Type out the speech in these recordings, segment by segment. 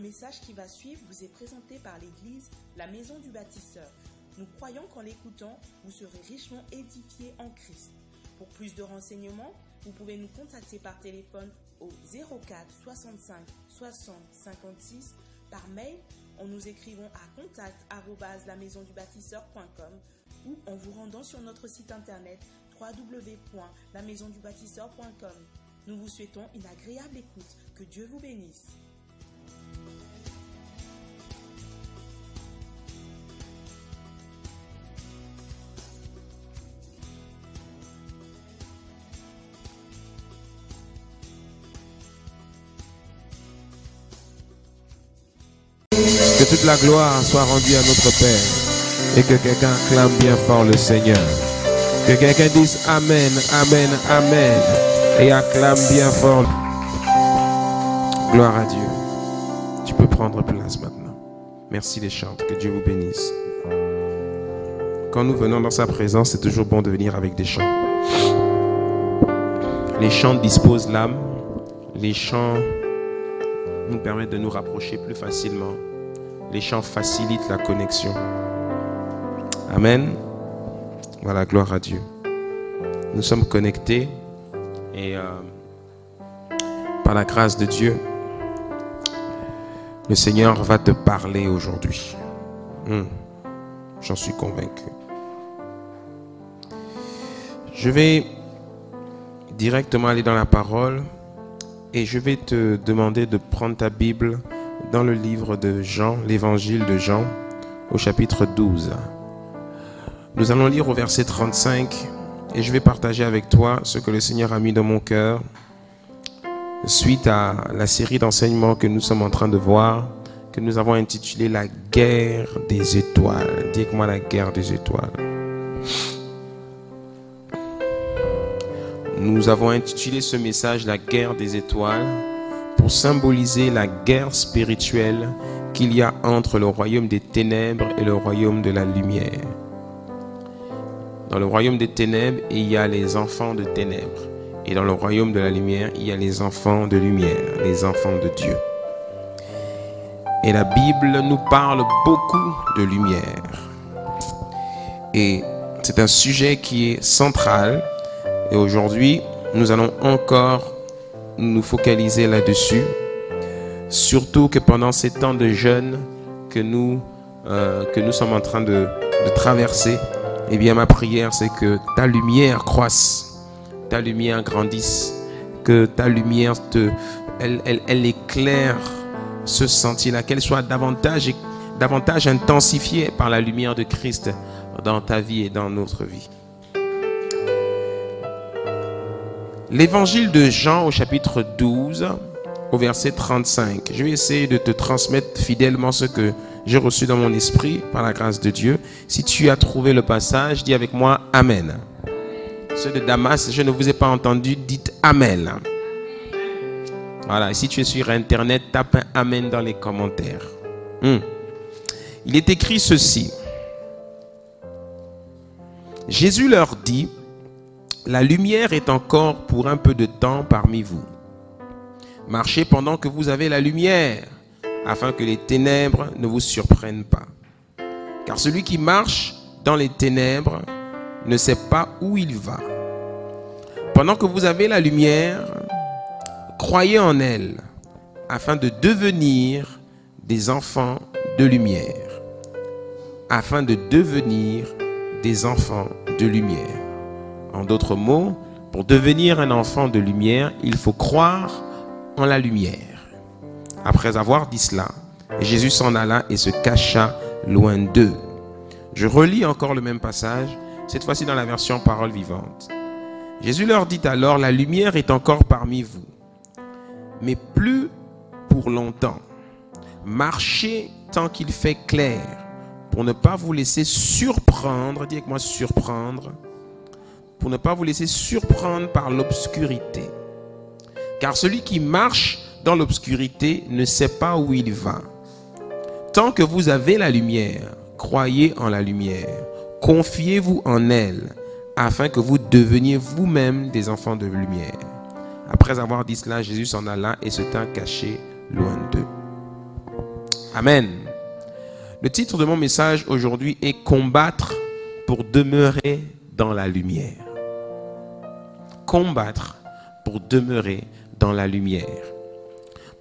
Le message qui va suivre vous est présenté par l'Église La Maison du Bâtisseur. Nous croyons qu'en l'écoutant, vous serez richement édifiés en Christ. Pour plus de renseignements, vous pouvez nous contacter par téléphone au 04 65 60 56, par mail en nous écrivant à contact@lamaisondubâtisseur.com ou en vous rendant sur notre site internet www.lamaisondubâtisseur.com. Nous vous souhaitons une agréable écoute. Que Dieu vous bénisse. Que toute la gloire soit rendue à notre Père et que quelqu'un clame bien fort le Seigneur. Que quelqu'un dise Amen, Amen, Amen et acclame bien fort. Gloire à Dieu. Tu peux prendre place maintenant. Merci les chants. Que Dieu vous bénisse. Quand nous venons dans sa présence, c'est toujours bon de venir avec des chants. Les chants disposent l'âme. Les chants nous permettent de nous rapprocher plus facilement. Les chants facilitent la connexion. Amen. Voilà, gloire à Dieu. Nous sommes connectés et euh, par la grâce de Dieu, le Seigneur va te parler aujourd'hui. Hmm. J'en suis convaincu. Je vais directement aller dans la parole et je vais te demander de prendre ta Bible dans le livre de Jean, l'évangile de Jean, au chapitre 12. Nous allons lire au verset 35 et je vais partager avec toi ce que le Seigneur a mis dans mon cœur suite à la série d'enseignements que nous sommes en train de voir, que nous avons intitulé La guerre des étoiles. Dites-moi la guerre des étoiles. Nous avons intitulé ce message La guerre des étoiles symboliser la guerre spirituelle qu'il y a entre le royaume des ténèbres et le royaume de la lumière. Dans le royaume des ténèbres, il y a les enfants de ténèbres. Et dans le royaume de la lumière, il y a les enfants de lumière, les enfants de Dieu. Et la Bible nous parle beaucoup de lumière. Et c'est un sujet qui est central. Et aujourd'hui, nous allons encore nous focaliser là-dessus. Surtout que pendant ces temps de jeûne que nous, euh, que nous sommes en train de, traverser, eh bien ma prière c'est que ta lumière croisse, ta lumière grandisse, que ta lumière te, elle éclaire ce sentier-là, qu'elle soit davantage, davantage intensifiée par la lumière de Christ dans ta vie et dans notre vie. L'évangile de Jean au chapitre 12, au verset 35. Je vais essayer de te transmettre fidèlement ce que j'ai reçu dans mon esprit par la grâce de Dieu. Si tu as trouvé le passage, dis avec moi Amen. Ceux de Damas, je ne vous ai pas entendu, dites Amen. Voilà, si tu es sur Internet, tape Amen dans les commentaires. Hmm. Il est écrit ceci. Jésus leur dit, la lumière est encore pour un peu de temps parmi vous. Marchez pendant que vous avez la lumière, afin que les ténèbres ne vous surprennent pas. Car celui qui marche dans les ténèbres ne sait pas où il va. Pendant que vous avez la lumière, croyez en elle, afin de devenir des enfants de lumière. Afin de devenir des enfants de lumière. En d'autres mots, pour devenir un enfant de lumière, il faut croire en la lumière. Après avoir dit cela, Jésus s'en alla et se cacha loin d'eux. Je relis encore le même passage, cette fois-ci dans la version parole vivante. Jésus leur dit alors, la lumière est encore parmi vous, mais plus pour longtemps. Marchez tant qu'il fait clair, pour ne pas vous laisser surprendre, avec moi surprendre, pour ne pas vous laisser surprendre par l'obscurité. Car celui qui marche dans l'obscurité ne sait pas où il va. Tant que vous avez la lumière, croyez en la lumière, confiez-vous en elle, afin que vous deveniez vous-même des enfants de lumière. Après avoir dit cela, Jésus s'en alla et se tint caché loin d'eux. Amen. Le titre de mon message aujourd'hui est Combattre pour demeurer dans la lumière. Combattre pour demeurer dans la lumière.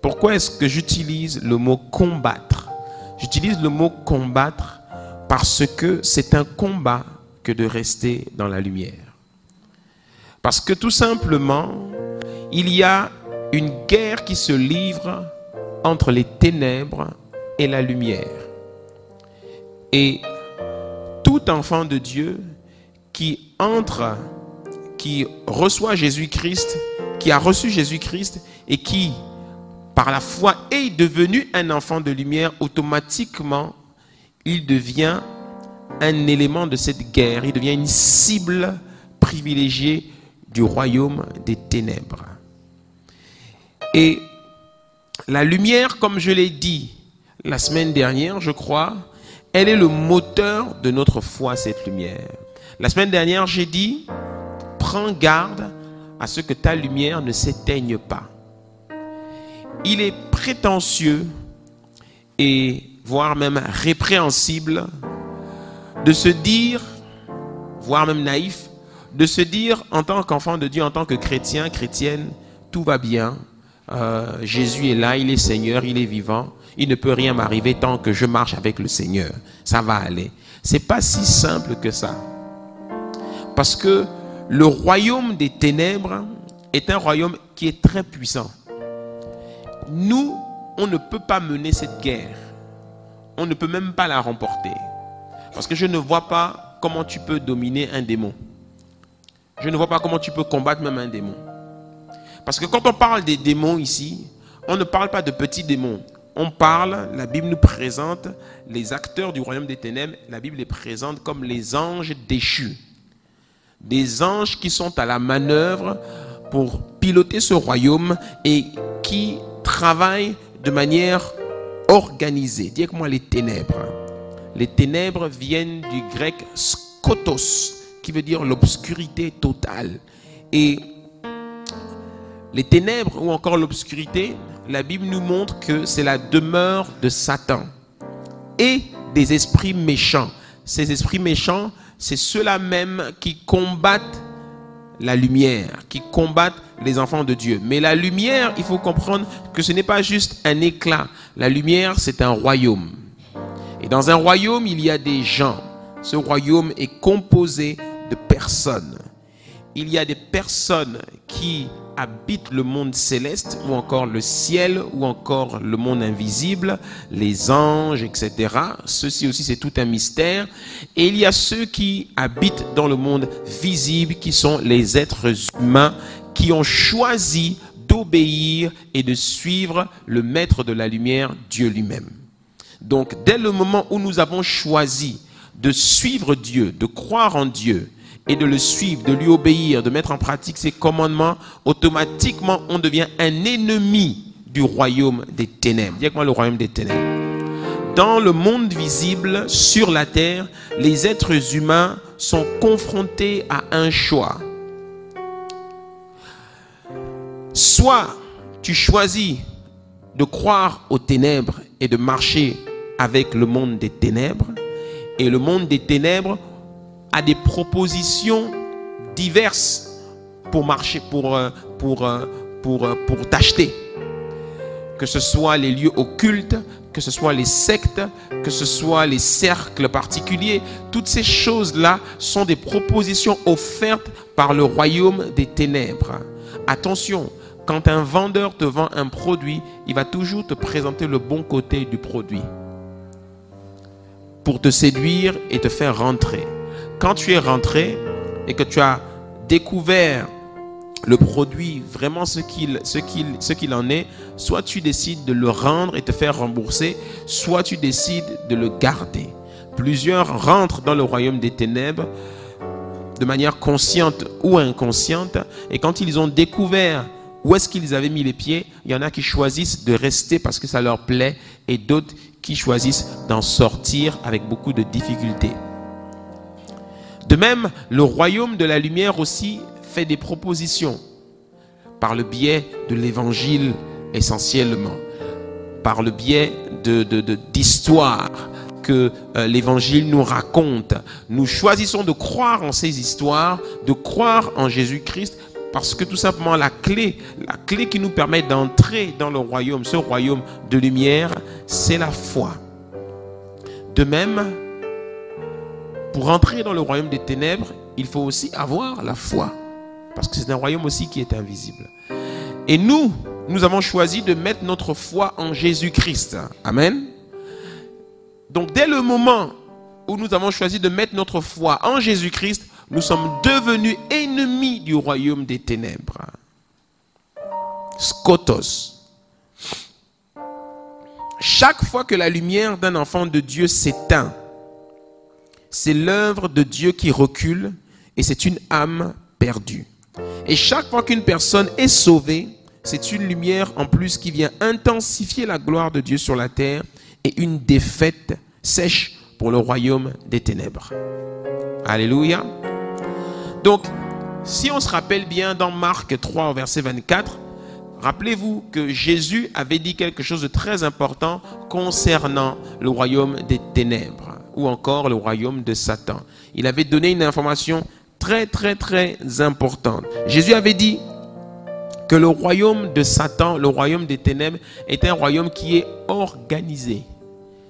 Pourquoi est-ce que j'utilise le mot combattre? J'utilise le mot combattre parce que c'est un combat que de rester dans la lumière. Parce que tout simplement, il y a une guerre qui se livre entre les ténèbres et la lumière. Et tout enfant de Dieu qui entre, qui reçoit Jésus-Christ, qui a reçu Jésus-Christ et qui, par la foi, est devenu un enfant de lumière, automatiquement, il devient un élément de cette guerre, il devient une cible privilégiée du royaume des ténèbres. Et la lumière, comme je l'ai dit la semaine dernière, je crois, elle est le moteur de notre foi, cette lumière. La semaine dernière, j'ai dit, prends garde à ce que ta lumière ne s'éteigne pas. Il est prétentieux et voire même répréhensible de se dire, voire même naïf, de se dire en tant qu'enfant de Dieu, en tant que chrétien, chrétienne, tout va bien, euh, Jésus est là, il est Seigneur, il est vivant, il ne peut rien m'arriver tant que je marche avec le Seigneur. Ça va aller. C'est pas si simple que ça. Parce que le royaume des ténèbres est un royaume qui est très puissant. Nous, on ne peut pas mener cette guerre. On ne peut même pas la remporter. Parce que je ne vois pas comment tu peux dominer un démon. Je ne vois pas comment tu peux combattre même un démon. Parce que quand on parle des démons ici, on ne parle pas de petits démons. On parle, la Bible nous présente les acteurs du royaume des ténèbres, la Bible les présente comme les anges déchus. Des anges qui sont à la manœuvre pour piloter ce royaume et qui travaillent de manière organisée. Dis moi les ténèbres. Les ténèbres viennent du grec skotos, qui veut dire l'obscurité totale. Et les ténèbres ou encore l'obscurité, la Bible nous montre que c'est la demeure de Satan et des esprits méchants. Ces esprits méchants, c'est ceux-là même qui combattent la lumière, qui combattent les enfants de Dieu. Mais la lumière, il faut comprendre que ce n'est pas juste un éclat. La lumière, c'est un royaume. Et dans un royaume, il y a des gens. Ce royaume est composé de personnes. Il y a des personnes qui habitent le monde céleste ou encore le ciel ou encore le monde invisible, les anges, etc. Ceci aussi, c'est tout un mystère. Et il y a ceux qui habitent dans le monde visible, qui sont les êtres humains, qui ont choisi d'obéir et de suivre le maître de la lumière, Dieu lui-même. Donc, dès le moment où nous avons choisi de suivre Dieu, de croire en Dieu, et de le suivre, de lui obéir, de mettre en pratique ses commandements, automatiquement on devient un ennemi du royaume des ténèbres. Dis-moi le royaume des ténèbres. Dans le monde visible, sur la terre, les êtres humains sont confrontés à un choix. Soit tu choisis de croire aux ténèbres et de marcher avec le monde des ténèbres, et le monde des ténèbres a des propositions diverses pour marcher, pour, pour, pour, pour t'acheter. Que ce soit les lieux occultes, que ce soit les sectes, que ce soit les cercles particuliers, toutes ces choses-là sont des propositions offertes par le royaume des ténèbres. Attention, quand un vendeur te vend un produit, il va toujours te présenter le bon côté du produit pour te séduire et te faire rentrer quand tu es rentré et que tu as découvert le produit, vraiment ce qu'il en est, soit tu décides de le rendre et te faire rembourser, soit tu décides de le garder. Plusieurs rentrent dans le royaume des ténèbres de manière consciente ou inconsciente et quand ils ont découvert où est-ce qu'ils avaient mis les pieds, il y en a qui choisissent de rester parce que ça leur plaît et d'autres qui choisissent d'en sortir avec beaucoup de difficultés. De même, le royaume de la lumière aussi fait des propositions par le biais de l'évangile essentiellement. par le biais d'histoires de, que euh, l'Évangile nous raconte. Nous choisissons de croire en ces histoires, de croire en Jésus-Christ, parce que tout simplement la clé, la clé qui nous permet d'entrer dans le royaume, ce royaume de lumière, c'est la foi. De même, pour entrer dans le royaume des ténèbres, il faut aussi avoir la foi. Parce que c'est un royaume aussi qui est invisible. Et nous, nous avons choisi de mettre notre foi en Jésus-Christ. Amen. Donc dès le moment où nous avons choisi de mettre notre foi en Jésus-Christ, nous sommes devenus ennemis du royaume des ténèbres. Skotos. Chaque fois que la lumière d'un enfant de Dieu s'éteint, c'est l'œuvre de Dieu qui recule et c'est une âme perdue. Et chaque fois qu'une personne est sauvée, c'est une lumière en plus qui vient intensifier la gloire de Dieu sur la terre et une défaite sèche pour le royaume des ténèbres. Alléluia. Donc, si on se rappelle bien dans Marc 3 verset 24, rappelez-vous que Jésus avait dit quelque chose de très important concernant le royaume des ténèbres encore le royaume de Satan. Il avait donné une information très très très importante. Jésus avait dit que le royaume de Satan, le royaume des ténèbres, est un royaume qui est organisé.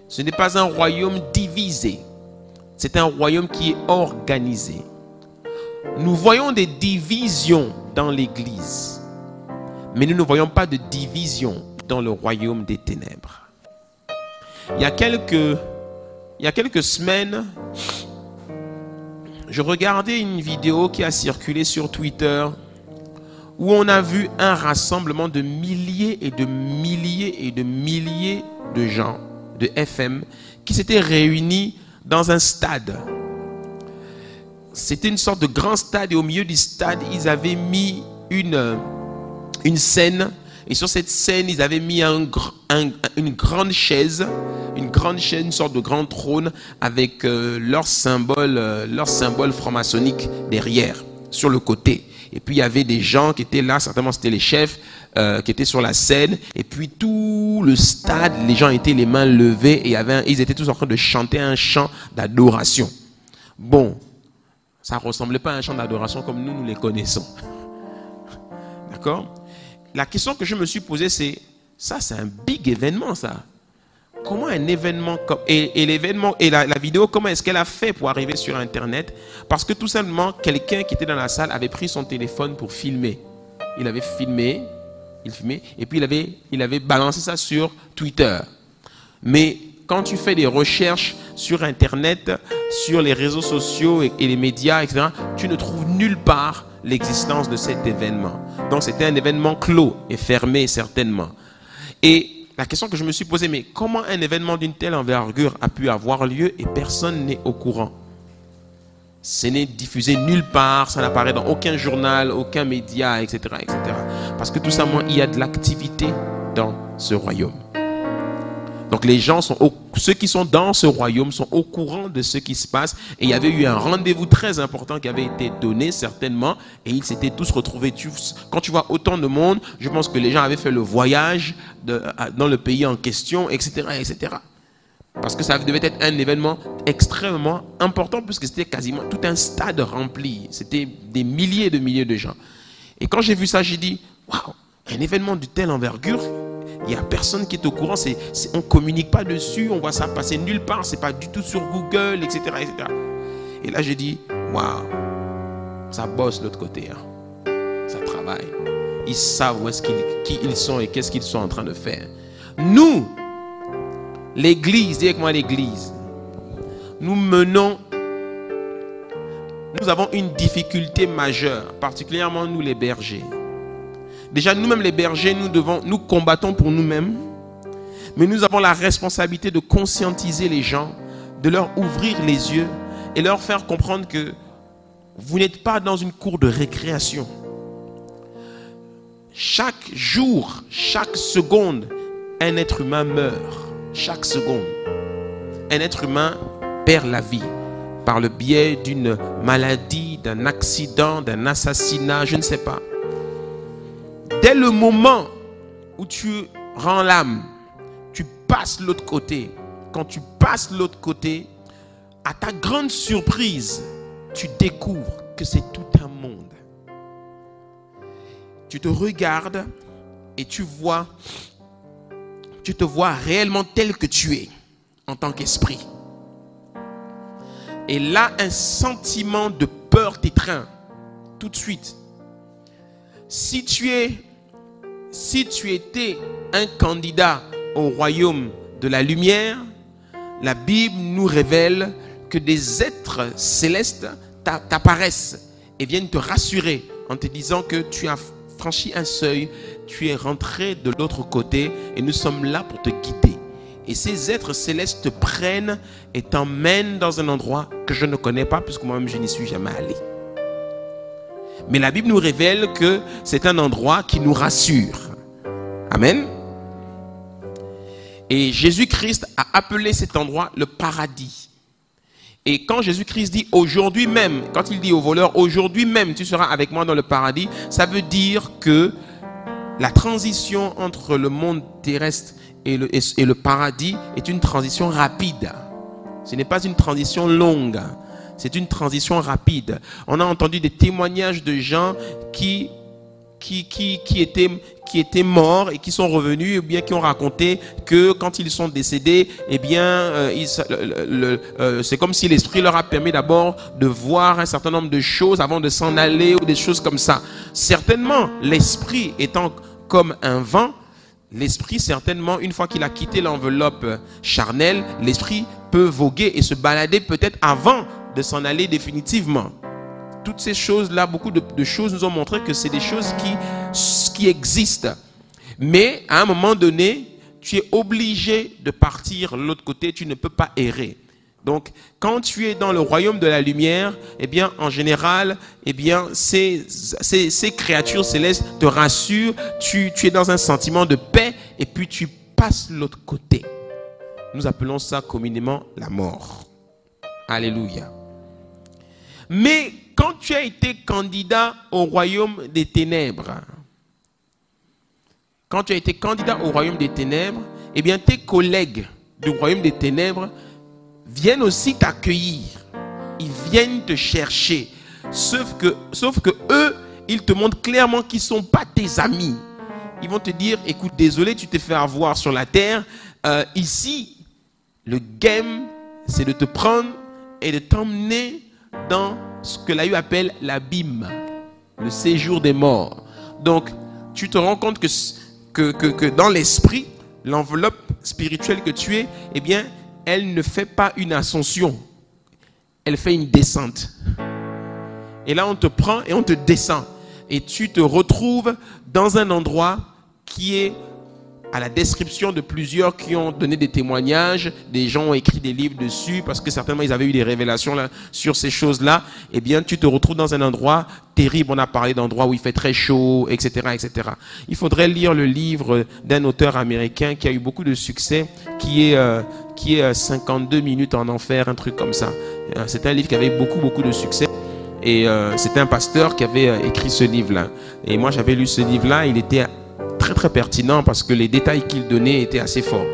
Ce n'est pas un royaume divisé. C'est un royaume qui est organisé. Nous voyons des divisions dans l'Église, mais nous ne voyons pas de division dans le royaume des ténèbres. Il y a quelques, il y a quelques semaines, je regardais une vidéo qui a circulé sur Twitter où on a vu un rassemblement de milliers et de milliers et de milliers de gens de FM qui s'étaient réunis dans un stade c'était une sorte de grand stade et au milieu du stade, ils avaient mis une, une scène. Et sur cette scène, ils avaient mis un, une grande chaise, une grande chaise, une sorte de grand trône avec euh, leur symbole, euh, leur symbole franc-maçonnique derrière, sur le côté. Et puis il y avait des gens qui étaient là, certainement c'était les chefs, euh, qui étaient sur la scène. Et puis tout le stade, les gens étaient les mains levées et ils étaient tous en train de chanter un chant d'adoration. Bon, ça ne ressemblait pas à un chant d'adoration comme nous, nous les connaissons. D'accord? La question que je me suis posée, c'est, ça c'est un big événement, ça. Comment un événement comme... Et, l'événement, et la, vidéo, comment est-ce qu'elle a fait pour arriver sur Internet? Parce que tout simplement, quelqu'un qui était dans la salle avait pris son téléphone pour filmer. Il avait filmé, il filmait, et puis il avait, il avait balancé ça sur Twitter. Mais quand tu fais des recherches sur Internet, sur les réseaux sociaux et, les médias, etc., tu ne trouves nulle part l'existence de cet événement. Donc c'était un événement clos et fermé certainement. Et la question que je me suis posée, mais comment un événement d'une telle envergure a pu avoir lieu et personne n'est au courant? Ce n'est diffusé nulle part, ça n'apparaît dans aucun journal, aucun média, etc., etc. Parce que tout simplement, il y a de l'activité dans ce royaume. Donc les gens sont ceux qui sont dans ce royaume sont au courant de ce qui se passe et il y avait eu un rendez-vous très important qui avait été donné certainement et ils s'étaient tous retrouvés. quand tu vois autant de monde, je pense que les gens avaient fait le voyage dans le pays en question, etc., etc. Parce que ça devait être un événement extrêmement important puisque c'était quasiment tout un stade rempli. C'était des milliers de milliers de gens. Et quand j'ai vu ça, j'ai dit, waouh, un événement de telle envergure, il n'y a personne qui est au courant. on ne communique pas dessus. On voit ça passer nulle part. C'est pas du tout sur Google, etc. Et là, j'ai dit, waouh, ça bosse de l'autre côté. Hein. Ça travaille. Ils savent où est-ce qu'ils, qui ils sont et qu'est-ce qu'ils sont en train de faire. Nous, l'Église, dis avec moi l'Église, nous menons, nous avons une difficulté majeure, particulièrement nous les bergers. Déjà, nous-mêmes les bergers, nous, devons, nous combattons pour nous-mêmes, mais nous avons la responsabilité de conscientiser les gens, de leur ouvrir les yeux et leur faire comprendre que vous n'êtes pas dans une cour de récréation. Chaque jour, chaque seconde, un être humain meurt. Chaque seconde. Un être humain perd la vie par le biais d'une maladie, d'un accident, d'un assassinat, je ne sais pas. Dès le moment où tu rends l'âme, passes l'autre côté, quand tu passes l'autre côté, à ta grande surprise, tu découvres que c'est tout un monde. Tu te regardes et tu vois, tu te vois réellement tel que tu es en tant qu'esprit. Et là, un sentiment de peur t'étreint tout de suite. Si tu es, si tu étais un candidat au royaume de la lumière, la Bible nous révèle que des êtres célestes t'apparaissent et viennent te rassurer en te disant que tu as franchi un seuil, tu es rentré de l'autre côté et nous sommes là pour te guider. Et ces êtres célestes te prennent et t'emmènent dans un endroit que je ne connais pas puisque moi-même je n'y suis jamais allé. Mais la Bible nous révèle que c'est un endroit qui nous rassure. Amen. Et Jésus-Christ a appelé cet endroit le paradis. Et quand Jésus-Christ dit aujourd'hui même, quand il dit au voleur aujourd'hui même tu seras avec moi dans le paradis, ça veut dire que la transition entre le monde terrestre et le, et le paradis est une transition rapide. Ce n'est pas une transition longue. C'est une transition rapide. On a entendu des témoignages de gens qui qui, qui, qui, étaient, qui étaient morts et qui sont revenus, ou bien qui ont raconté que quand ils sont décédés, eh bien, euh, euh, c'est comme si l'esprit leur a permis d'abord de voir un certain nombre de choses avant de s'en aller ou des choses comme ça. Certainement, l'esprit étant comme un vent, l'esprit, certainement, une fois qu'il a quitté l'enveloppe charnelle, l'esprit peut voguer et se balader peut-être avant de s'en aller définitivement toutes ces choses-là, beaucoup de, choses nous ont montré que c'est des choses qui, qui existent. Mais à un moment donné, tu es obligé de partir de l'autre côté, tu ne peux pas errer. Donc, quand tu es dans le royaume de la lumière, eh bien, en général, eh bien, ces, ces, ces créatures célestes te rassurent, tu, tu es dans un sentiment de paix, et puis tu passes l'autre côté. Nous appelons ça communément la mort. Alléluia. Mais quand tu as été candidat au royaume des ténèbres, quand tu as été candidat au royaume des ténèbres, eh bien tes collègues du royaume des ténèbres viennent aussi t'accueillir. Ils viennent te chercher. Sauf que, sauf que eux, ils te montrent clairement qu'ils ne sont pas tes amis. Ils vont te dire, écoute, désolé, tu t'es fait avoir sur la terre. Euh, ici, le game, c'est de te prendre et de t'emmener dans ce que l'AU appelle l'abîme, le séjour des morts. Donc, tu te rends compte que, que, que, dans l'esprit, l'enveloppe spirituelle que tu es, eh bien, elle ne fait pas une ascension, elle fait une descente. Et là, on te prend et on te descend. Et tu te retrouves dans un endroit qui est à la description de plusieurs qui ont donné des témoignages, des gens ont écrit des livres dessus parce que certainement ils avaient eu des révélations là, sur ces choses-là, eh bien tu te retrouves dans un endroit terrible. On a parlé d'endroits où il fait très chaud, etc., etc. Il faudrait lire le livre d'un auteur américain qui a eu beaucoup de succès, qui est euh, qui est 52 euh, minutes en enfer, un truc comme ça. Euh, c'est un livre qui avait beaucoup beaucoup de succès. Et c'était un pasteur qui avait écrit ce livre-là. Et moi, j'avais lu ce livre-là. Il était très très pertinent parce que les détails qu'il donnait étaient assez forts.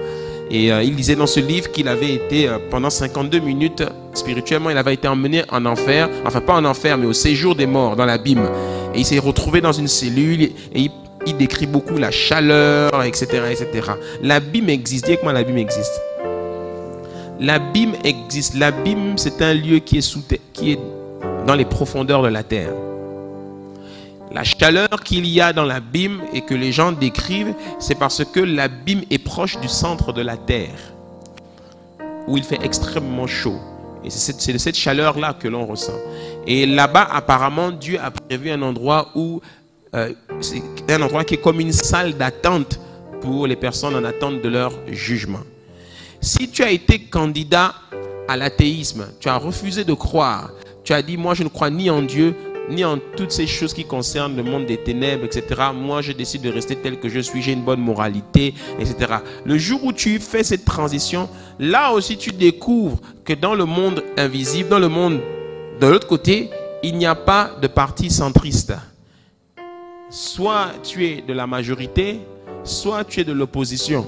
Et euh, il disait dans ce livre qu'il avait été euh, pendant 52 minutes spirituellement, il avait été emmené en enfer, enfin pas en enfer, mais au séjour des morts, dans l'abîme. Et il s'est retrouvé dans une cellule et il, décrit beaucoup la chaleur, etc. etc. L'abîme existe. Dis moi l'abîme existe. L'abîme existe. L'abîme, c'est un lieu qui est, qui est dans les profondeurs de la terre. La chaleur qu'il y a dans l'abîme et que les gens décrivent, c'est parce que l'abîme est proche du centre de la terre, où il fait extrêmement chaud. Et c'est de cette chaleur-là que l'on ressent. Et là-bas, apparemment, Dieu a prévu un endroit où euh, c'est un endroit qui est comme une salle d'attente pour les personnes en attente de leur jugement. Si tu as été candidat à l'athéisme, tu as refusé de croire, tu as dit, moi je ne crois ni en Dieu, ni en toutes ces choses qui concernent le monde des ténèbres, etc. Moi, je décide de rester tel que je suis, j'ai une bonne moralité, etc. Le jour où tu fais cette transition, là aussi tu découvres que dans le monde invisible, dans le monde de l'autre côté, il n'y a pas de parti centriste. Soit tu es de la majorité, soit tu es de l'opposition.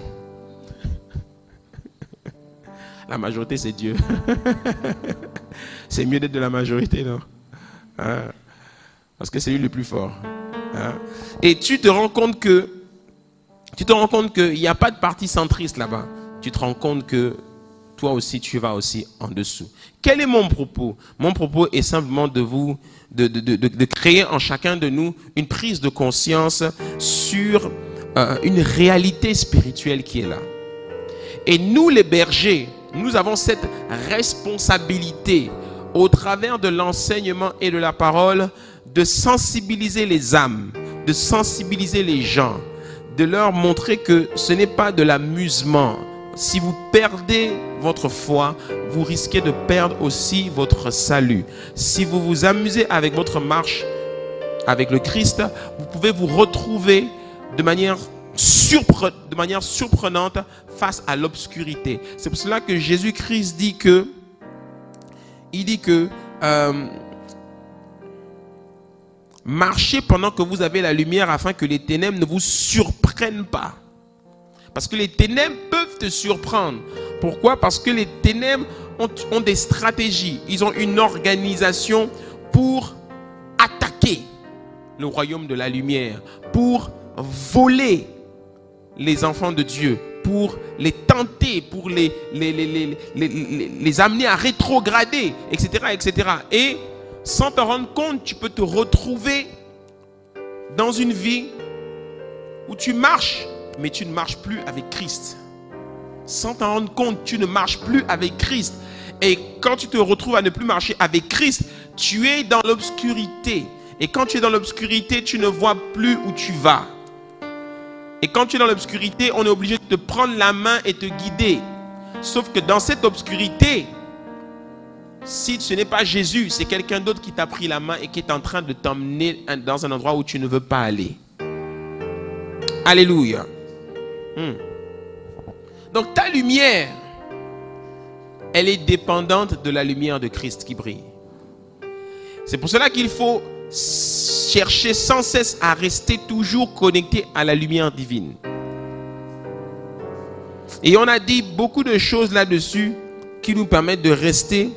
La majorité, c'est Dieu. c'est mieux d'être de la majorité, non? Hein? Parce que c'est lui le plus fort. Hein? Et tu te rends compte que tu te rends compte qu'il n'y a pas de parti centriste là-bas. Tu te rends compte que toi aussi, tu vas aussi en dessous. Quel est mon propos? Mon propos est simplement de vous, de, de, de, créer en chacun de nous une prise de conscience sur euh, une réalité spirituelle qui est là. Et nous, les bergers, nous avons cette responsabilité au travers de l'enseignement et de la parole de sensibiliser les âmes, de sensibiliser les gens, de leur montrer que ce n'est pas de l'amusement. Si vous perdez votre foi, vous risquez de perdre aussi votre salut. Si vous vous amusez avec votre marche avec le Christ, vous pouvez vous retrouver de manière, surprenante face à l'obscurité. C'est pour cela que Jésus-Christ dit que, il dit que, euh, marchez pendant que vous avez la lumière afin que les ténèbres ne vous surprennent pas. Parce que les ténèbres peuvent te surprendre. Pourquoi? Parce que les ténèbres ont, des stratégies. Ils ont une organisation pour attaquer le royaume de la lumière, pour voler les enfants de Dieu, pour les tenter, pour les, les, amener à rétrograder, etc., etc. Et sans te rendre compte, tu peux te retrouver dans une vie où tu marches, mais tu ne marches plus avec Christ. Sans t'en rendre compte, tu ne marches plus avec Christ. Et quand tu te retrouves à ne plus marcher avec Christ, tu es dans l'obscurité. Et quand tu es dans l'obscurité, tu ne vois plus où tu vas. Et quand tu es dans l'obscurité, on est obligé de te prendre la main et te guider. Sauf que dans cette obscurité, si ce n'est pas Jésus, c'est quelqu'un d'autre qui t'a pris la main et qui est en train de t'emmener dans un endroit où tu ne veux pas aller. Alléluia. Hmm. Donc ta lumière, elle est dépendante de la lumière de Christ qui brille. C'est pour cela qu'il faut chercher sans cesse à rester toujours connecté à la lumière divine. Et on a dit beaucoup de choses là-dessus qui nous permettent de rester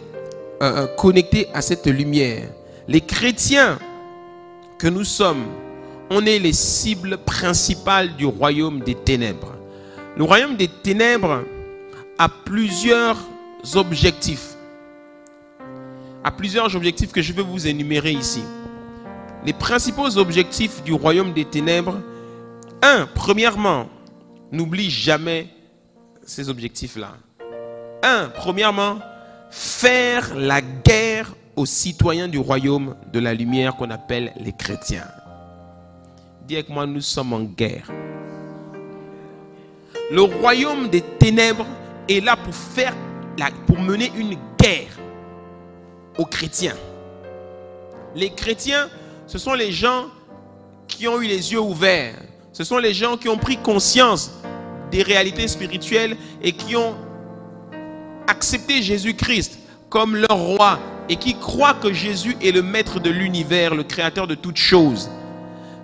euh, connectés à cette lumière. Les chrétiens que nous sommes, on est les cibles principales du royaume des ténèbres. Le royaume des ténèbres a plusieurs objectifs. A plusieurs objectifs que je vais vous énumérer ici les principaux objectifs du royaume des ténèbres. Un, premièrement, n'oublie jamais ces objectifs-là. Un, premièrement, faire la guerre aux citoyens du royaume de la lumière qu'on appelle les chrétiens. Dis avec moi, nous sommes en guerre. Le royaume des ténèbres est là pour faire, pour mener une guerre aux chrétiens. Les chrétiens ce sont les gens qui ont eu les yeux ouverts. Ce sont les gens qui ont pris conscience des réalités spirituelles et qui ont accepté Jésus-Christ comme leur roi et qui croient que Jésus est le maître de l'univers, le créateur de toutes choses.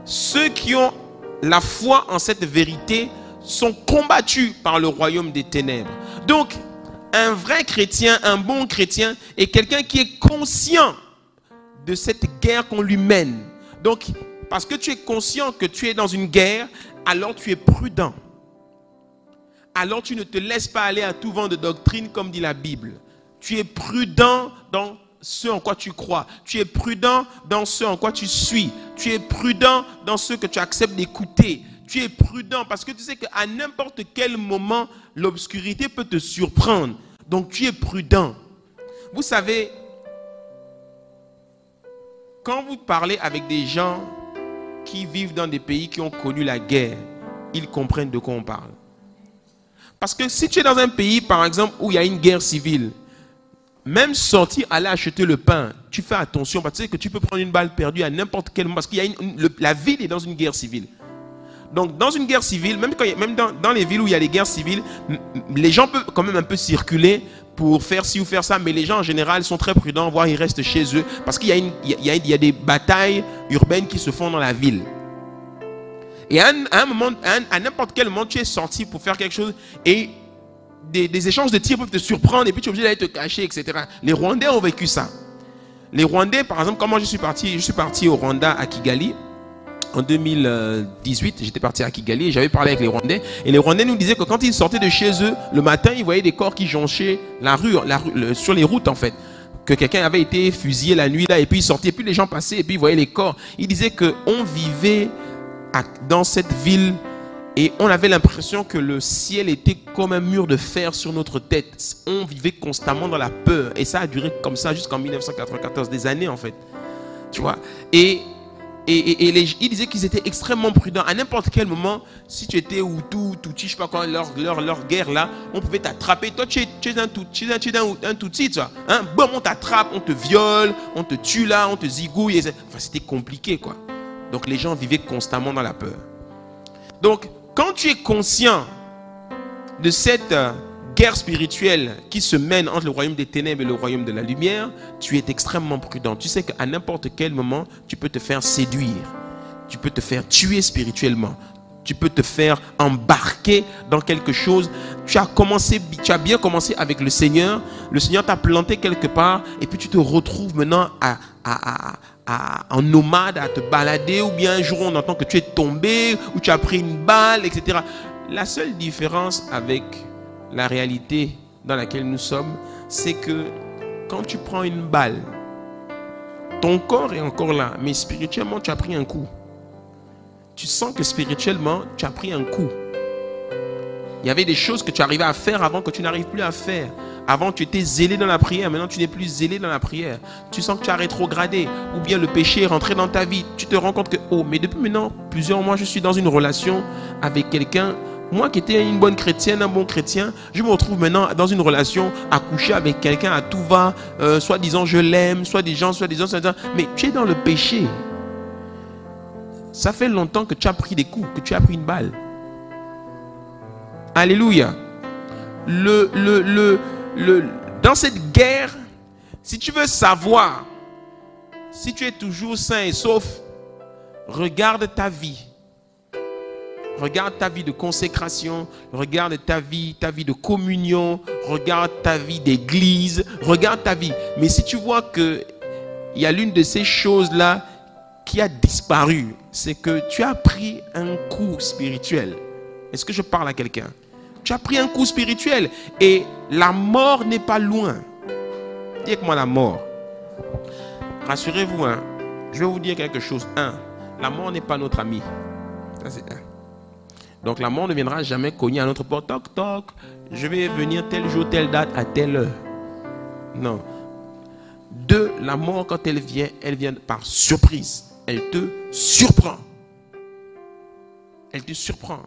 Ceux qui ont la foi en cette vérité sont combattus par le royaume des ténèbres. Donc, un vrai chrétien, un bon chrétien est quelqu'un qui est conscient de cette guerre qu'on lui mène. Donc, parce que tu es conscient que tu es dans une guerre, alors tu es prudent. Alors tu ne te laisses pas aller à tout vent de doctrine comme dit la Bible. Tu es prudent dans ce en quoi tu crois. Tu es prudent dans ce en quoi tu suis. Tu es prudent dans ce que tu acceptes d'écouter. Tu es prudent parce que tu sais qu'à n'importe quel moment, l'obscurité peut te surprendre. Donc tu es prudent. Vous savez, quand vous parlez avec des gens qui vivent dans des pays qui ont connu la guerre, ils comprennent de quoi on parle. Parce que si tu es dans un pays, par exemple, où il y a une guerre civile, même sortir, aller acheter le pain, tu fais attention parce que tu sais que tu peux prendre une balle perdue à n'importe quel moment. Parce que la ville est dans une guerre civile. Donc, dans une guerre civile, même, quand même dans, les villes où il y a des guerres civiles, les gens peuvent quand même un peu circuler pour faire ci ou faire ça, mais les gens en général sont très prudents, voire ils restent chez eux, parce qu'il y, y, a des batailles urbaines qui se font dans la ville. Et à moment, à n'importe quel moment, tu es sorti pour faire quelque chose, et des, échanges de tirs peuvent te surprendre et puis tu es obligé d'aller te cacher, etc. Les Rwandais ont vécu ça. Les Rwandais, par exemple, comment je suis parti Je suis parti au Rwanda à Kigali. En 2018, j'étais parti à Kigali et j'avais parlé avec les Rwandais. Et les Rwandais nous disaient que quand ils sortaient de chez eux, le matin, ils voyaient des corps qui jonchaient la rue, la rue sur les routes en fait. Que quelqu'un avait été fusillé la nuit là et puis ils sortaient, et puis les gens passaient et puis ils voyaient les corps. Ils disaient qu'on vivait dans cette ville et on avait l'impression que le ciel était comme un mur de fer sur notre tête. On vivait constamment dans la peur. Et ça a duré comme ça jusqu'en 1994, des années en fait. Tu vois? Et, et, et, ils disaient qu'ils étaient extrêmement prudents. À n'importe quel moment, si tu étais Hutu, Tutsi, je sais pas quoi, leur, leur, leur guerre là, on pouvait t'attraper. Toi, tu es, tu es un tu es un, un tu vois. Hein? Bon, on t'attrape, on te viole, on te tue là, on te zigouille. Enfin, c'était compliqué quoi. Donc les gens vivaient constamment dans la peur. Donc, quand tu es conscient de cette euh, guerre spirituelle qui se mène entre le royaume des ténèbres et le royaume de la lumière, tu es extrêmement prudent. Tu sais qu'à n'importe quel moment, tu peux te faire séduire. Tu peux te faire tuer spirituellement. Tu peux te faire embarquer dans quelque chose. Tu as commencé, tu as bien commencé avec le Seigneur. Le Seigneur t'a planté quelque part et puis tu te retrouves maintenant à, à, en nomade à te balader, ou bien un jour on entend que tu es tombé, ou tu as pris une balle, etc. La seule différence avec la réalité dans laquelle nous sommes, c'est que quand tu prends une balle, ton corps est encore là, mais spirituellement tu as pris un coup. Tu sens que spirituellement tu as pris un coup. Il y avait des choses que tu arrivais à faire avant que tu n'arrives plus à faire. Avant, tu étais zélé dans la prière. Maintenant, tu n'es plus zélé dans la prière. Tu sens que tu as rétrogradé. Ou bien le péché est rentré dans ta vie. Tu te rends compte que, oh, mais depuis maintenant, plusieurs mois, je suis dans une relation avec quelqu'un. Moi qui étais une bonne chrétienne, un bon chrétien, je me retrouve maintenant dans une relation à coucher avec quelqu'un à tout va. Euh, soit disant je l'aime, soit gens, soit gens, soit gens. Mais tu es dans le péché. Ça fait longtemps que tu as pris des coups, que tu as pris une balle. Alléluia. Dans cette guerre, si tu veux savoir si tu es toujours sain et sauf, regarde ta vie. Regarde ta vie de consécration, regarde ta vie, ta vie de communion, regarde ta vie d'église, regarde ta vie. Mais si tu vois que il y a l'une de ces choses-là qui a disparu, c'est que tu as pris un coup spirituel. Est-ce que je parle à quelqu'un? Tu as pris un coup spirituel et la mort n'est pas loin. Dites-moi la mort. Rassurez-vous, hein, je vais vous dire quelque chose. Un, la mort n'est pas notre ami. Ça, c'est un. Donc la mort ne viendra jamais cogner à notre porte. Toc, toc, je vais venir tel jour, telle date, à telle heure. Non. Deux, la mort, quand elle vient, elle vient par surprise. Elle te surprend. Elle te surprend.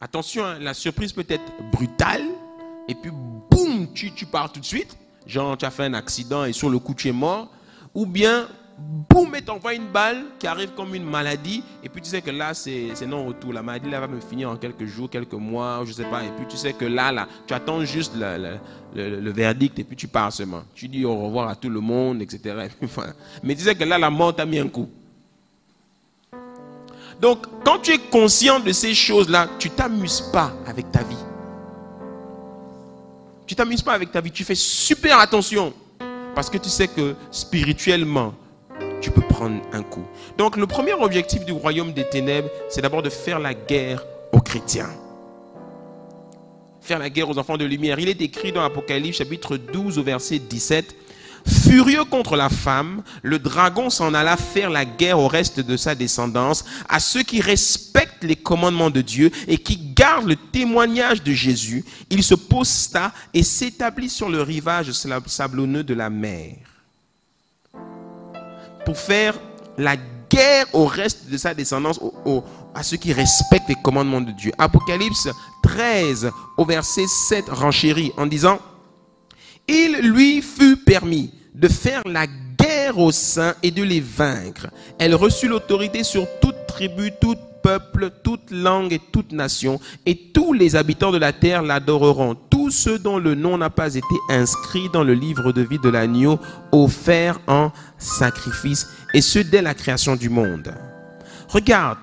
Attention, hein, la surprise peut être brutale, et puis boum, tu, pars tout de suite. Genre, tu as fait un accident et sur le coup, tu es mort. Ou bien, boum, et t'envoie une balle qui arrive comme une maladie. Et puis tu sais que là, c'est non retour. La maladie là va me finir en quelques jours, quelques mois, je sais pas. Et puis tu sais que là, là, tu attends juste le, le, verdict et puis tu pars seulement. Tu dis au revoir à tout le monde, etc. Mais tu sais que là, la mort t'a mis un coup. Donc, quand tu es conscient de ces choses-là, tu t'amuses pas avec ta vie. Tu t'amuses pas avec ta vie. Tu fais super attention. Parce que tu sais que spirituellement, tu peux prendre un coup. Donc, le premier objectif du royaume des ténèbres, c'est d'abord de faire la guerre aux chrétiens. Faire la guerre aux enfants de lumière. Il est écrit dans Apocalypse chapitre 12 au verset 17. Furieux contre la femme, le dragon s'en alla faire la guerre au reste de sa descendance, à ceux qui respectent les commandements de Dieu et qui gardent le témoignage de Jésus. Il se posta et s'établit sur le rivage sablonneux de la mer. Pour faire la guerre au reste de sa descendance, à ceux qui respectent les commandements de Dieu. Apocalypse 13 au verset 7 renchérit en disant, il lui fut permis de faire la guerre aux saints et de les vaincre. Elle reçut l'autorité sur toute tribu, tout peuple, toute langue et toute nation, et tous les habitants de la terre l'adoreront. Tous ceux dont le nom n'a pas été inscrit dans le livre de vie de l'agneau, offert en sacrifice, et ce dès la création du monde. Regarde,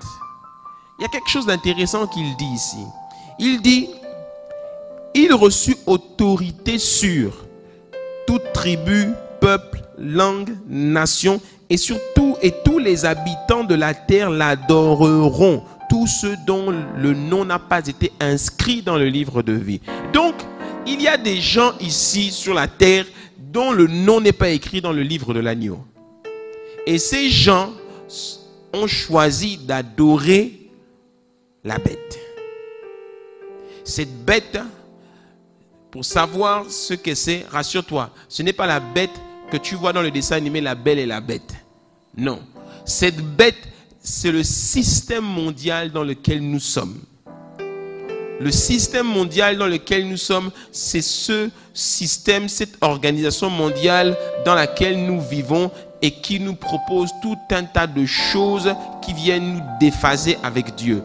il y a quelque chose d'intéressant qu'il dit ici. Il dit, il reçut autorité sur toute tribu, peuple, langue, nation, et sur tout et tous les habitants de la terre l'adoreront, tous ceux dont le nom n'a pas été inscrit dans le livre de vie. Donc, il y a des gens ici sur la terre dont le nom n'est pas écrit dans le livre de l'agneau. Et ces gens ont choisi d'adorer la bête. Cette bête, pour savoir ce que c'est, rassure-toi, ce n'est pas la bête que tu vois dans le dessin animé La Belle et la Bête. Non. Cette bête, c'est le système mondial dans lequel nous sommes. Le système mondial dans lequel nous sommes, c'est ce système, cette organisation mondiale dans laquelle nous vivons et qui nous propose tout un tas de choses qui viennent nous déphaser avec Dieu.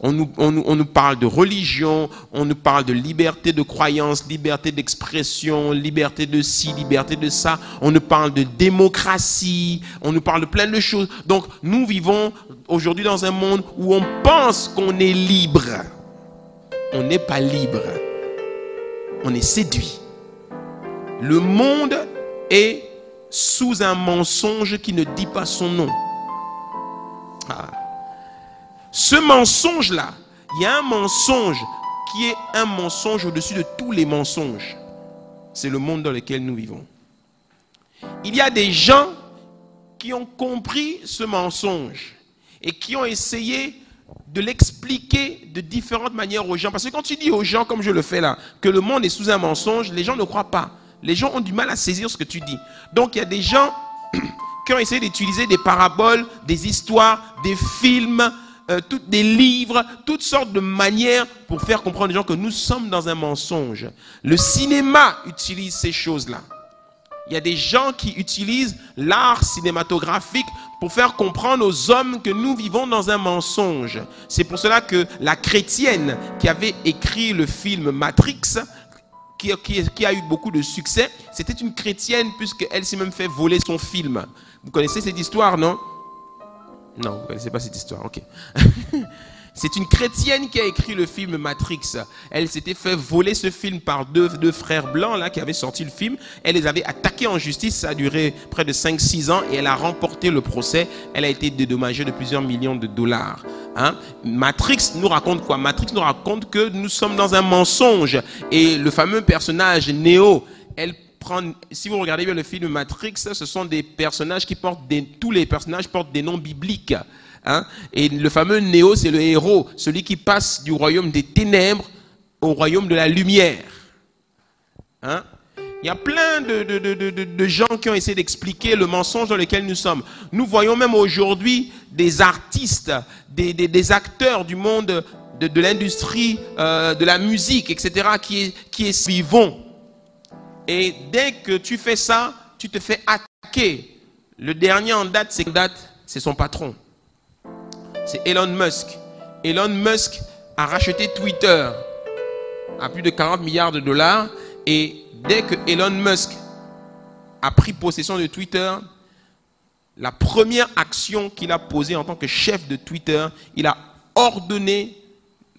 On nous, parle de religion, on nous parle de liberté de croyance, liberté d'expression, liberté de ci, liberté de ça. On nous parle de démocratie, on nous parle de plein de choses. Donc nous vivons aujourd'hui dans un monde où on pense qu'on est libre. On n'est pas libre. On est séduit. Le monde est sous un mensonge qui ne dit pas son nom. Ce mensonge-là, il y a un mensonge qui est un mensonge au-dessus de tous les mensonges. C'est le monde dans lequel nous vivons. Il y a des gens qui ont compris ce mensonge et qui ont essayé de l'expliquer de différentes manières aux gens. Parce que quand tu dis aux gens, comme je le fais là, que le monde est sous un mensonge, les gens ne croient pas. Les gens ont du mal à saisir ce que tu dis. Donc il y a des gens qui ont essayé d'utiliser des paraboles, des histoires, des films, euh, des livres, toutes sortes de manières pour faire comprendre aux gens que nous sommes dans un mensonge. Le cinéma utilise ces choses-là. Il y a des gens qui utilisent l'art cinématographique pour faire comprendre aux hommes que nous vivons dans un mensonge. C'est pour cela que la chrétienne qui avait écrit le film Matrix, qui, qui a eu beaucoup de succès, c'était une chrétienne puisqu'elle s'est même fait voler son film. Vous connaissez cette histoire, non? Non, vous ne connaissez pas cette histoire, ok. C'est une chrétienne qui a écrit le film Matrix. Elle s'était fait voler ce film par deux, deux, frères blancs là qui avaient sorti le film. Elle les avait attaqués en justice. Ça a duré près de 5-6 ans et elle a remporté le procès. Elle a été dédommagée de plusieurs millions de dollars. Hein? Matrix nous raconte quoi? Matrix nous raconte que nous sommes dans un mensonge. Et le fameux personnage Neo, elle si vous regardez bien le film Matrix, ce sont des personnages qui portent des, tous les personnages portent des noms bibliques. Hein? Et le fameux Néo, c'est le héros, celui qui passe du royaume des ténèbres au royaume de la lumière. Hein? Il y a plein de, gens qui ont essayé d'expliquer le mensonge dans lequel nous sommes. Nous voyons même aujourd'hui des artistes, des, acteurs du monde de, l'industrie, euh, de la musique, etc., qui, qui est vivant. Et dès que tu fais ça, tu te fais attaquer. Le dernier en date, c'est c'est son patron c'est Elon Musk. Elon Musk a racheté Twitter à plus de 40 milliards de dollars. Et dès que Elon Musk a pris possession de Twitter, la première action qu'il a posée en tant que chef de Twitter, il a ordonné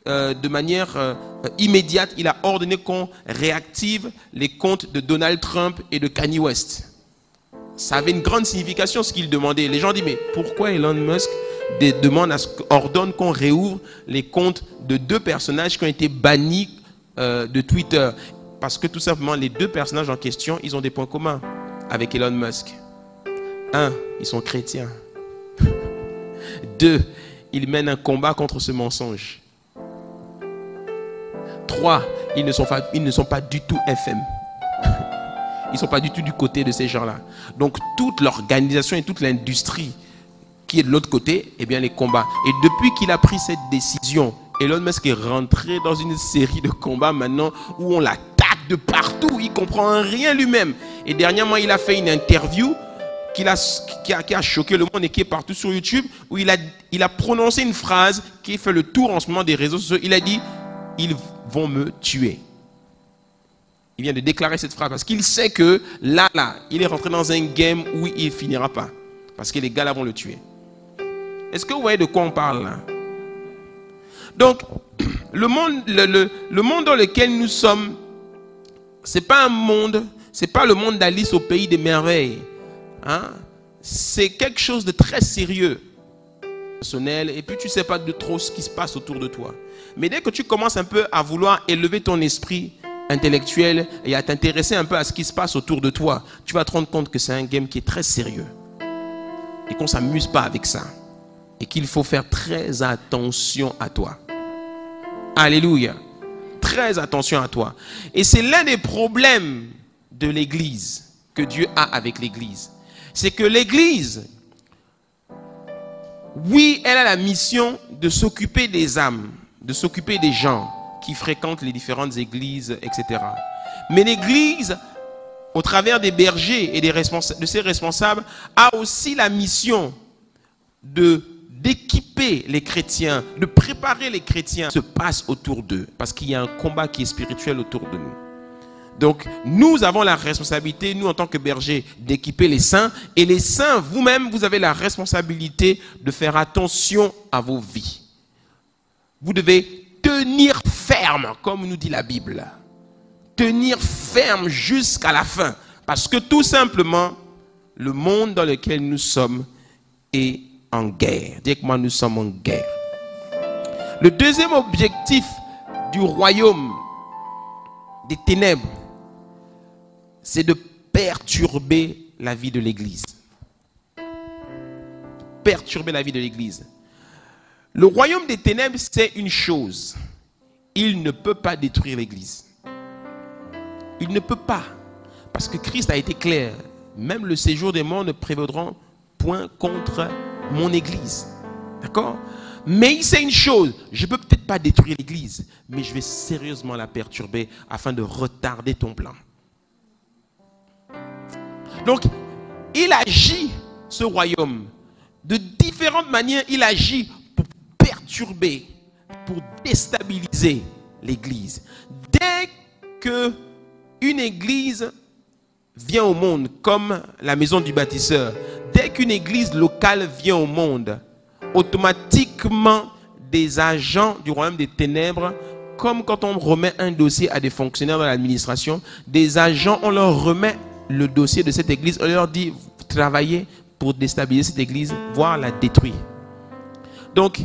euh, de manière euh, immédiate, il a ordonné qu'on réactive les comptes de Donald Trump et de Kanye West. Ça avait une grande signification ce qu'il demandait. Les gens disent, mais pourquoi Elon Musk des demandes à ordonne qu'on réouvre les comptes de deux personnages qui ont été bannis euh, de Twitter? Parce que tout simplement, les deux personnages en question, ils ont des points communs avec Elon Musk. Un, ils sont chrétiens. Deux, ils mènent un combat contre ce mensonge. Trois, ils ne sont pas, ils ne sont pas du tout FM. Ils ne sont pas du tout du côté de ces gens-là. Donc toute l'organisation et toute l'industrie qui est de l'autre côté, eh bien les combats. Et depuis qu'il a pris cette décision, Elon Musk est rentré dans une série de combats maintenant où on l'attaque de partout, il comprend rien lui-même. Et dernièrement, il a fait une interview qui a, qui, a, choqué le monde et qui est partout sur YouTube, où il a, il a prononcé une phrase qui fait le tour en ce moment des réseaux sociaux. Il a dit, ils vont me tuer. Il vient de déclarer cette phrase parce qu'il sait que là, là, il est rentré dans un game où il finira pas. Parce que les gars là vont le tuer. Est-ce que vous voyez de quoi on parle là? Donc, le monde, le, le monde dans lequel nous sommes, c'est pas un monde, c'est pas le monde d'Alice au pays des merveilles. Hein? C'est quelque chose de très sérieux. Et puis tu sais pas de trop ce qui se passe autour de toi. Mais dès que tu commences un peu à vouloir élever ton esprit intellectuel et à t'intéresser un peu à ce qui se passe autour de toi, tu vas te rendre compte que c'est un game qui est très sérieux. Et qu'on ne s'amuse pas avec ça. Et qu'il faut faire très attention à toi. Alléluia. Très attention à toi. Et c'est l'un des problèmes de l'Église que Dieu a avec l'Église. C'est que l'Église, oui, elle a la mission de s'occuper des âmes, de s'occuper des gens qui fréquentent les différentes églises, etc. Mais l'Église, au travers des bergers et des de ses responsables, a aussi la mission d'équiper les chrétiens, de préparer les chrétiens se passe autour d'eux, parce qu'il y a un combat qui est spirituel autour de nous. Donc, nous avons la responsabilité, nous en tant que bergers, d'équiper les saints. Et les saints, vous-même, vous avez la responsabilité de faire attention à vos vies. Vous devez tenir ferme, comme nous dit la Bible. Tenir ferme jusqu'à la fin. Parce que tout simplement, le monde dans lequel nous sommes est en guerre. Dites moi, nous sommes en guerre. Le deuxième objectif du royaume des ténèbres, c'est de perturber la vie de l'Église. Perturber la vie de l'Église. Le royaume des ténèbres, c'est une chose. Il ne peut pas détruire l'Église. Il ne peut pas. Parce que Christ a été clair. Même le séjour des morts ne prévaudront point contre mon Église. D'accord? Mais c'est une chose. Je ne peux peut-être pas détruire l'Église, mais je vais sérieusement la perturber afin de retarder ton plan. Donc, il agit, ce royaume. De différentes manières, il agit perturber, pour déstabiliser l'Église. Dès que une Église vient au monde, comme la maison du bâtisseur, dès qu'une Église locale vient au monde, automatiquement des agents du royaume des ténèbres, comme quand on remet un dossier à des fonctionnaires de l'administration, des agents, on leur remet le dossier de cette Église, on leur dit, travaillez pour déstabiliser cette Église, voire la détruire. Donc,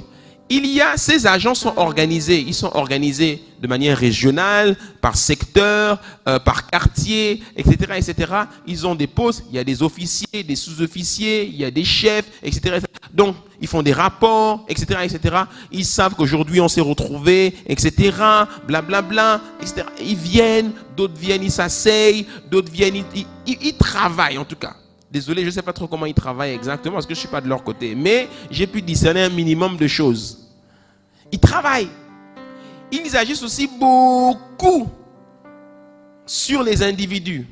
il y a, ces agents sont organisés, ils sont organisés de manière régionale, par secteur, euh, par quartier, etc., etc. Ils ont des postes, il y a des officiers, des sous-officiers, il y a des chefs, etc., Donc, ils font des rapports, etc., etc. Ils savent qu'aujourd'hui on s'est retrouvés, etc., blablabla. Ils viennent, d'autres viennent, ils s'asseyent, d'autres viennent, ils travaillent en tout cas. Désolé, je ne sais pas trop comment ils travaillent exactement parce que je ne suis pas de leur côté. Mais j'ai pu discerner un minimum de choses. Ils travaillent. Ils agissent aussi beaucoup sur les individus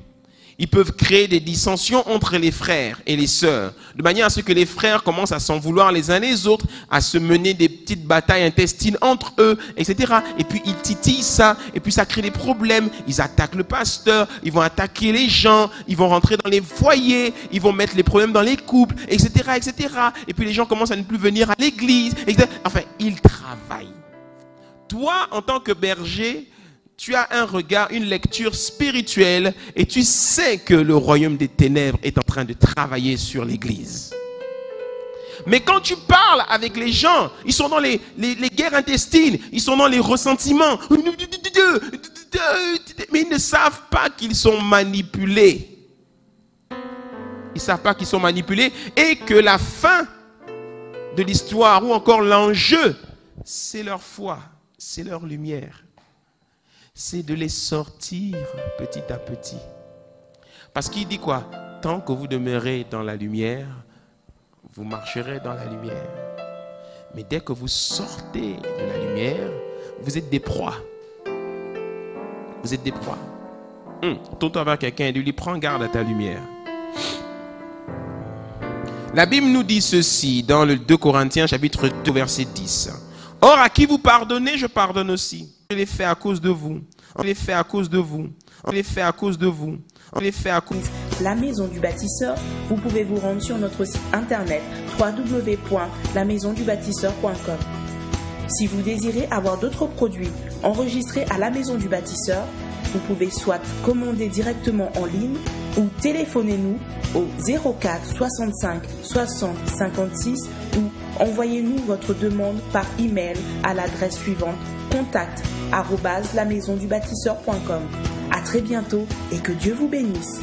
ils peuvent créer des dissensions entre les frères et les sœurs, de manière à ce que les frères commencent à s'en vouloir les uns les autres, à se mener des petites batailles intestines entre eux, etc. Et puis ils titillent ça, et puis ça crée des problèmes. Ils attaquent le pasteur, ils vont attaquer les gens, ils vont rentrer dans les foyers, ils vont mettre les problèmes dans les couples, etc., etc. Et puis les gens commencent à ne plus venir à l'église, etc. Enfin, ils travaillent. Toi, en tant que berger, tu as un regard, une lecture spirituelle et tu sais que le royaume des ténèbres est en train de travailler sur l'Église. Mais quand tu parles avec les gens, ils sont dans les, guerres intestines, ils sont dans les ressentiments, mais ils ne savent pas qu'ils sont manipulés. Ils ne savent pas qu'ils sont manipulés et que la fin de l'histoire ou encore l'enjeu, c'est leur foi, c'est leur lumière c'est de les sortir petit à petit. Parce qu'il dit quoi? Tant que vous demeurez dans la lumière, vous marcherez dans la lumière. Mais dès que vous sortez de la lumière, vous êtes des proies. Vous êtes des proies. Hum, tourne-toi vers quelqu'un et lui prends garde à ta lumière. La Bible nous dit ceci dans le 2 Corinthiens chapitre 2 verset 10. Or à qui vous pardonnez, je pardonne aussi. Je l'ai fait à cause de vous. On l'ai fait à cause de vous. On l'ai fait à cause de vous. On l'ai fait à cause. La maison du bâtisseur, vous pouvez vous rendre sur notre site internet www.lamaisondubâtisseur.com. Si vous désirez avoir d'autres produits enregistrés à la maison du bâtisseur, vous pouvez soit commander directement en ligne ou téléphonez-nous au 04 65 60 56 ou envoyez-nous votre demande par email à l'adresse suivante contact la maison du. À très bientôt et que Dieu vous bénisse.